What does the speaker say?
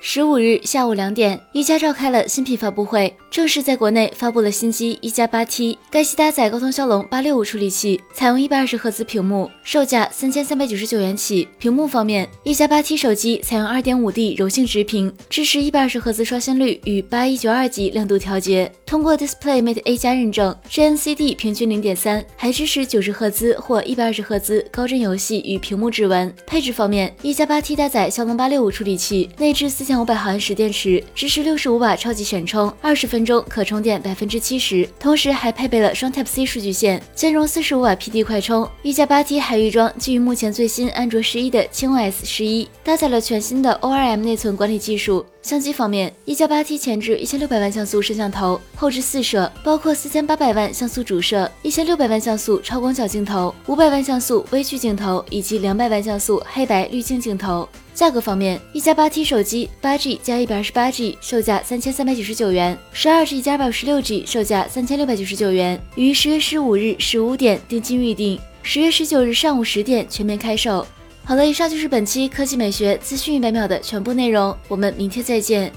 十五日下午两点，一加召开了新品发布会，正式在国内发布了新机一加八 T。该机搭载高通骁龙八六五处理器，采用一百二十赫兹屏幕，售价三千三百九十九元起。屏幕方面，一加八 T 手机采用二点五 D 柔性直屏，支持一百二十赫兹刷新率与八一九二级亮度调节，通过 DisplayMate A 加认证，GNCD 平均零点三，还支持九十赫兹或一百二十赫兹高帧游戏与屏幕指纹。配置方面，一加八 T 搭载骁龙八六五处理器，内置四千。五百毫安时电池，支持六十五瓦超级闪充，二十分钟可充电百分之七十。同时还配备了双 Type C 数据线，兼容四十五瓦 PD 快充。一加八 T 还预装基于目前最新安卓十一的轻 OS 十一，搭载了全新的 ORM 内存管理技术。相机方面，一加八 T 前置一千六百万像素摄像头，后置四摄，包括四千八百万像素主摄、一千六百万像素超广角镜头、五百万像素微距镜头以及两百万像素黑白滤镜镜头。价格方面，一加八 T 手机八 G 加一百二十八 G 售价三千三百九十九元，十二 G 加二百五十六 G 售价三千六百九十九元，于十月十五日十五点定金预定，十月十九日上午十点全面开售。好了，以上就是本期科技美学资讯一百秒的全部内容，我们明天再见。